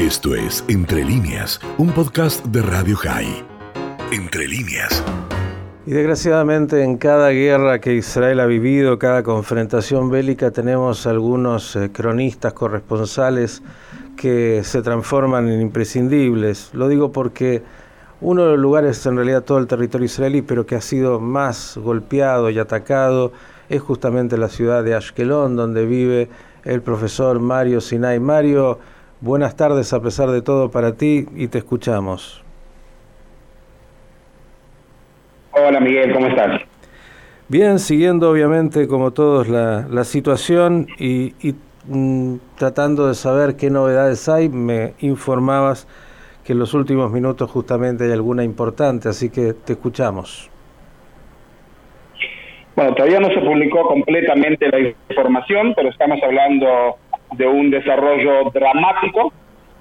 Esto es Entre líneas, un podcast de Radio High. Entre líneas. Y desgraciadamente en cada guerra que Israel ha vivido, cada confrontación bélica, tenemos algunos eh, cronistas corresponsales que se transforman en imprescindibles. Lo digo porque uno de los lugares, en realidad todo el territorio israelí, pero que ha sido más golpeado y atacado, es justamente la ciudad de Ashkelon, donde vive el profesor Mario Sinai. Mario, Buenas tardes a pesar de todo para ti y te escuchamos. Hola Miguel, ¿cómo estás? Bien, siguiendo obviamente como todos la, la situación y, mm, tratando de saber qué novedades hay, me informabas que en los últimos minutos justamente hay alguna importante, así que te escuchamos. Bueno, todavía no se publicó completamente la información, pero estamos hablando de un desarrollo dramático,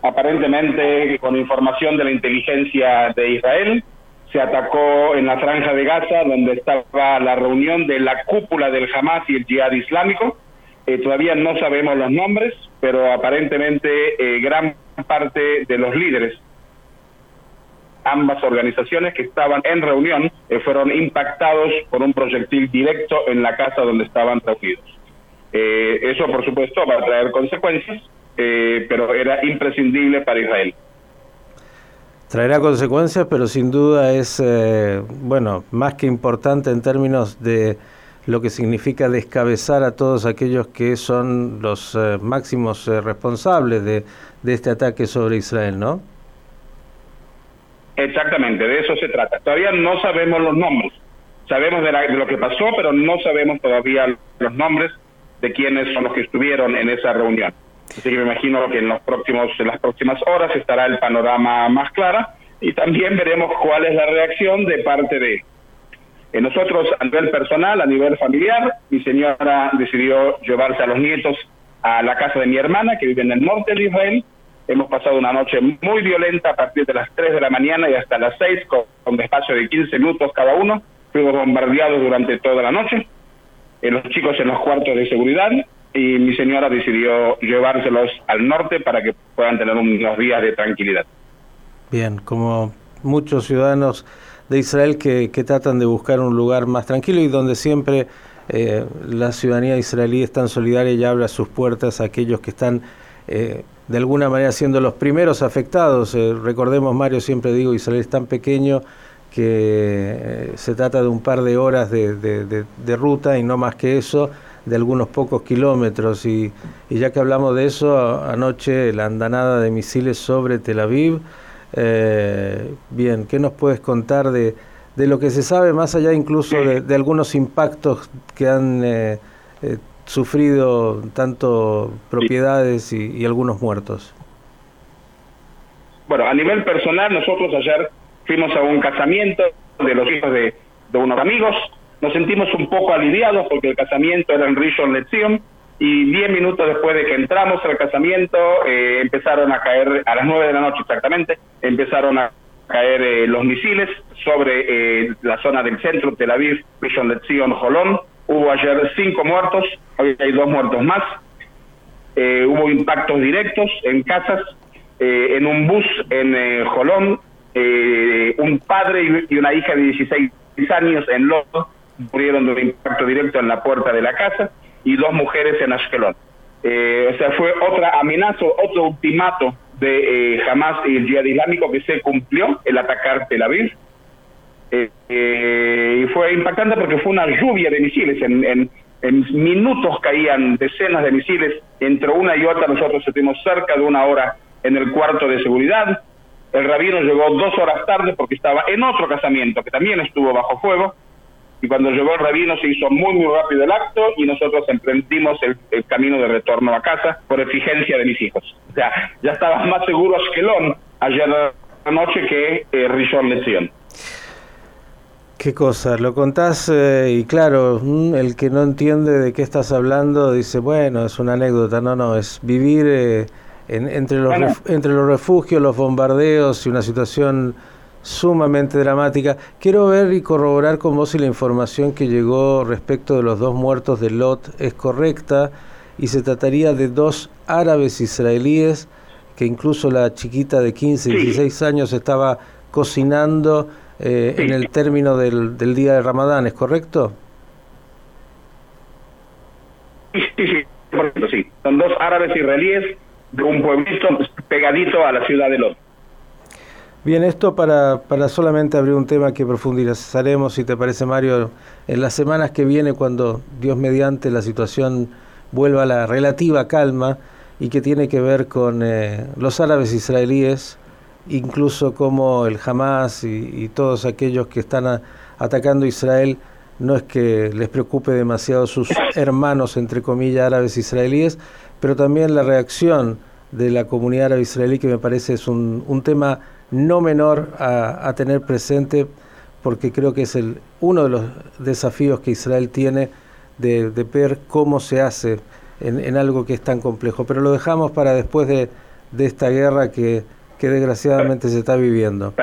aparentemente con información de la inteligencia de Israel. Se atacó en la franja de Gaza, donde estaba la reunión de la cúpula del Hamas y el Jihad Islámico. Eh, todavía no sabemos los nombres, pero aparentemente eh, gran parte de los líderes ambas organizaciones que estaban en reunión eh, fueron impactados por un proyectil directo en la casa donde estaban reunidos. Eh, eso, por supuesto, va a traer consecuencias, eh, pero era imprescindible para Israel. Traerá consecuencias, pero sin duda es, eh, bueno, más que importante en términos de lo que significa descabezar a todos aquellos que son los máximos responsables de, de este ataque sobre Israel, ¿no? Exactamente, de eso se trata. Todavía no sabemos los nombres. Sabemos de, de, lo que pasó, pero no sabemos todavía los nombres de quiénes son los que estuvieron en esa reunión. Así que me imagino que en los próximos en las próximas horas estará el panorama más claro y también veremos cuál es la reacción de parte de eh, nosotros a nivel personal, a nivel familiar, mi señora decidió llevarse a los nietos a la casa de mi hermana que vive en el norte de Israel. Hemos pasado una noche muy violenta a partir de las 3 de la mañana y hasta las 6 con, con despacio de 15 minutos cada uno. Fuimos bombardeados durante toda la noche los chicos en los cuartos de seguridad y mi señora decidió llevárselos al norte para que puedan tener unos días de tranquilidad. Bien, como muchos ciudadanos de Israel que, que tratan de buscar un lugar más tranquilo y donde siempre eh, la ciudadanía israelí es tan solidaria y abre sus puertas a aquellos que están eh, de alguna manera siendo los primeros afectados. Eh, recordemos, Mario, siempre digo, Israel es tan pequeño que eh, se trata de un par de horas de, de, ruta y no más que eso, de algunos pocos kilómetros. Y, y, ya que hablamos de eso, anoche la andanada de misiles sobre Tel Aviv. Eh, bien, ¿qué nos puedes contar de, de lo que se sabe, más allá incluso de, algunos impactos que han eh, eh, sufrido tanto propiedades y algunos muertos? Bueno, a nivel personal, nosotros ayer fuimos a un casamiento de los hijos de, unos amigos, nos sentimos un poco aliviados porque el casamiento era en Rishon LeZion y diez minutos después de que entramos al casamiento eh, empezaron a caer, a las nueve de la noche exactamente, empezaron a caer eh, los misiles sobre eh, la zona del centro, Tel Aviv, Rishon LeZion, Jolón. Hubo ayer cinco muertos, hoy hay dos muertos más. hubo impactos directos en casas, en un bus en Jolón eh, un padre y una hija de 16 años en Lodo murieron de un impacto directo en la puerta de la casa y dos mujeres en Ashkelon. Eh, o sea, fue otra amenaza, otro ultimato de eh, Hamas y el Jihad Islámico que se cumplió, el atacar Tel Aviv. Eh, eh, y fue impactante porque fue una lluvia de misiles. En, en, minutos caían decenas de misiles. Entre una y otra nosotros estuvimos cerca de una hora en el cuarto de seguridad. El rabino llegó dos horas tarde porque estaba en otro casamiento que también estuvo bajo fuego. Y cuando llegó el rabino se hizo muy, muy rápido el acto y nosotros emprendimos el, camino de retorno a casa por exigencia de mis hijos. O sea, ya estaba más seguro Ashkelon ayer noche que eh, Rishon LeZion. Qué cosa, lo contás eh, y claro, mm, el que no entiende de qué estás hablando dice, bueno, es una anécdota, no, no, es vivir... Eh, entre, los entre los refugios, los bombardeos y una situación sumamente dramática. Quiero ver y corroborar con vos si la información que llegó respecto de los dos muertos de Lot es correcta y se trataría de dos árabes israelíes que incluso la chiquita de 15, 16 años estaba cocinando eh, en el término del, del día de Ramadán, ¿es correcto? Sí, sí, sí, sí. Son dos árabes israelíes de un pueblito pegadito a la ciudad de Lot. Bien, esto para, para solamente abrir un tema que profundizaremos, si te parece Mario, en las semanas que viene cuando Dios mediante la situación vuelva a la relativa calma y que tiene que ver con eh, los árabes israelíes, incluso como el Hamas y, todos aquellos que están atacando Israel, no es que les preocupe demasiado sus hermanos, entre comillas, árabes israelíes, pero también la reacción de la comunidad árabe israelí, que me parece es un, un tema no menor a, tener presente, porque creo que es el, uno de los desafíos que Israel tiene de, ver cómo se hace en, algo que es tan complejo. Pero lo dejamos para después de, esta guerra que, que desgraciadamente se está viviendo.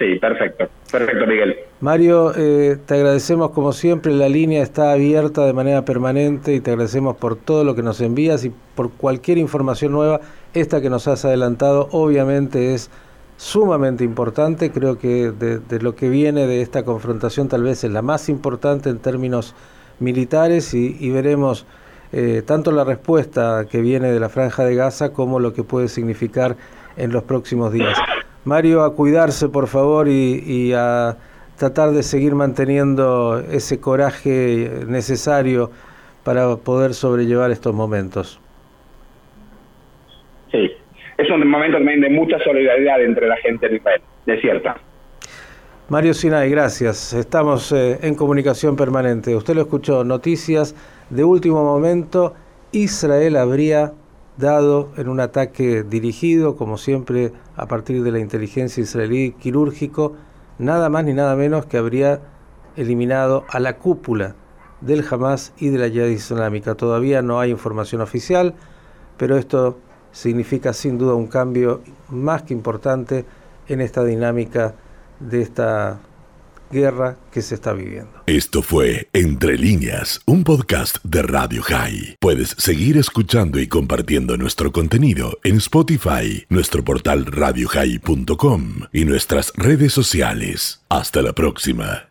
Sí, perfecto. Perfecto, Miguel. Mario, eh, te agradecemos como siempre, la línea está abierta de manera permanente y te agradecemos por todo lo que nos envías y por cualquier información nueva. Esta que nos has adelantado obviamente es sumamente importante, creo que de, lo que viene de esta confrontación tal vez es la más importante en términos militares y, veremos eh, tanto la respuesta que viene de la franja de Gaza como lo que puede significar en los próximos días. Mario, a cuidarse por favor y, a tratar de seguir manteniendo ese coraje necesario para poder sobrellevar estos momentos. Sí, es un momento también de mucha solidaridad entre la gente de Israel, de cierta. Mario Sinay, gracias. Estamos eh, en comunicación permanente. Usted lo escuchó, noticias de último momento. Israel habría dado en un ataque dirigido, como siempre, a partir de la inteligencia israelí quirúrgico, nada más ni nada menos que habría eliminado a la cúpula del Hamas y de la Yihad Islámica. Todavía no hay información oficial, pero esto significa sin duda un cambio más que importante en esta dinámica de esta guerra que se está viviendo. Esto fue Entre líneas, un podcast de Radio High. Puedes seguir escuchando y compartiendo nuestro contenido en Spotify, nuestro portal radiohigh.com y nuestras redes sociales. Hasta la próxima.